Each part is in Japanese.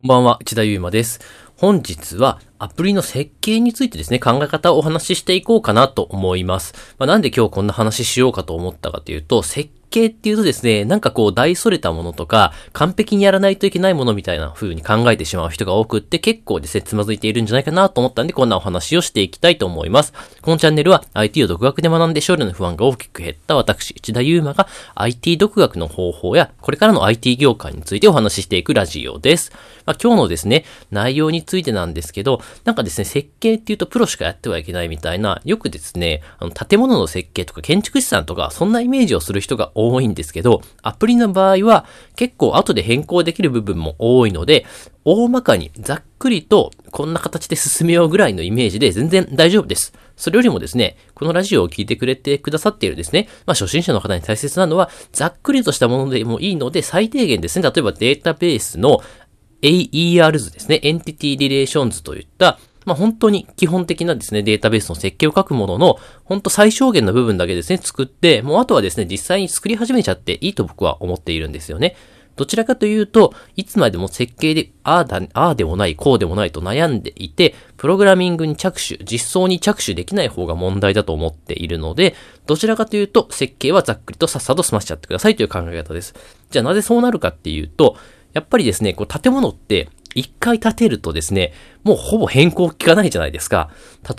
こんばんは、内田祐馬です。本日はアプリの設計についてですね、考え方をお話ししていこうかなと思います。まあ、なんで今日こんな話しようかと思ったかというと、設計っていうとですね、なんかこう大それたものとか、完璧にやらないといけないものみたいな風に考えてしまう人が多くって結構ですね、つまずいているんじゃないかなと思ったんで、こんなお話をしていきたいと思います。このチャンネルは IT を独学で学んで勝利の不安が大きく減った私、内田祐馬が IT 独学の方法や、これからの IT 業界についてお話ししていくラジオです。まあ、今日のですね、内容についてなんですけど、なんかですね、設計っていうとプロしかやってはいけないみたいな、よくですね、あの、建物の設計とか建築士さんとか、そんなイメージをする人が多いんですけど、アプリの場合は、結構後で変更できる部分も多いので、大まかにざっくりとこんな形で進めようぐらいのイメージで全然大丈夫です。それよりもですね、このラジオを聞いてくれてくださっているですね、まあ初心者の方に大切なのは、ざっくりとしたものでもいいので、最低限ですね、例えばデータベースの え ER 図ですね、 entity relation 図といった、まあ、本当に基本的なですね、データベースの設計を書くものの、本当最小限の部分だけですね、作って、もうあとはですね、実際に作り始めちゃっていいと僕は思っているんですよね。どちらかというと、いつまでも設計で、ああだ、ああでもない、こうでもないと悩んでいて、プログラミングに着手、実装に着手できない方が問題だと思っているので、どちらかというと、設計はざっくりとさっさと済ましちゃってくださいという考え方です。じゃあなぜそうなるかっていうと、やっぱりですね、こう建物って一回建てるとですね、もうほぼ変更効かないじゃないですか。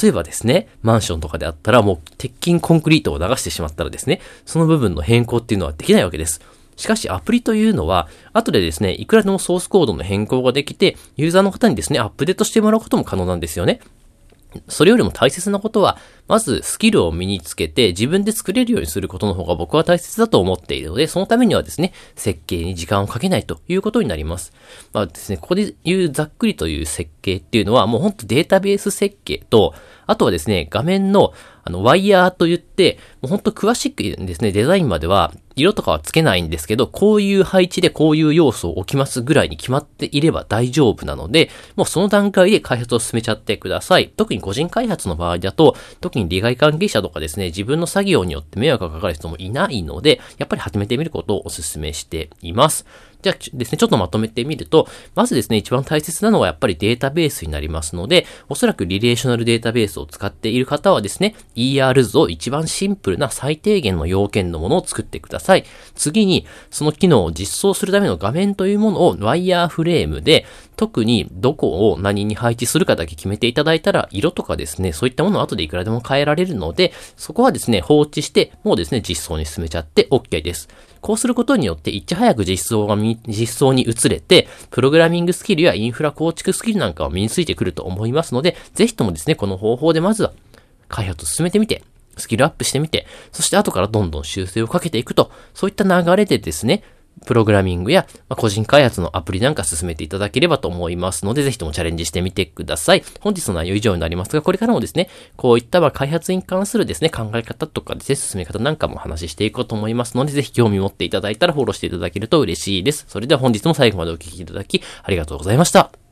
例えばですね、マンションとかであったらもう鉄筋コンクリートを流してしまったらですね、その部分の変更っていうのはできないわけです。しかしアプリというのは、後でですね、いくらでもソースコードの変更ができて、ユーザーの方にですね、アップデートしてもらうことも可能なんですよね。それよりも大切なことは、まずスキルを身につけて自分で作れるようにすることの方が僕は大切だと思っているので、そのためにはですね、設計に時間をかけないということになります。まあですね、ここで言うざっくりという設計っていうのは、もうほんとデータベース設計と、あとはですね、画面の、あの、ワイヤーと言って、もうほんと詳しくですね、デザインまでは、色とかはつけないんですけど、こういう配置でこういう要素を置きますぐらいに決まっていれば大丈夫なので、もうその段階で開発を進めちゃってください。特に個人開発の場合だと、特に利害関係者とかですね、自分の作業によって迷惑がかかる人もいないので、やっぱり始めてみることをお勧めしています。じゃあですね、ちょっとまとめてみると、まずですね、一番大切なのはやっぱりデータベースになりますので、おそらくリレーショナルデータベースを使っている方はですね、ER 図を一番シンプルな最低限の要件のものを作ってください。次に、その機能を実装するための画面というものをワイヤーフレームで、特にどこを何に配置するかだけ決めていただいたら、色とかですね、そういったものを後でいくらでも変えられるので、そこはですね、放置して、もうですね、実装に進めちゃって OK です。こうすることによって、いち早く実装が実装に移れて、プログラミングスキルやインフラ構築スキルなんかを身についてくると思いますので、ぜひともですね、この方法でまずは開発を進めてみて、スキルアップしてみて、そして後からどんどん修正をかけていくと、そういった流れでですね、プログラミングや、ま個人開発のアプリなんか進めていただければと思いますので、ぜひともチャレンジしてみてください。本日の内容以上になりますが、これからもですね、こういったま開発に関するですね、考え方とかですね、進め方なんかも話していこうと思いますので、ぜひ興味持っていただいたらフォローしていただけると嬉しいです。それでは本日も最後までお聴きいただき、ありがとうございました。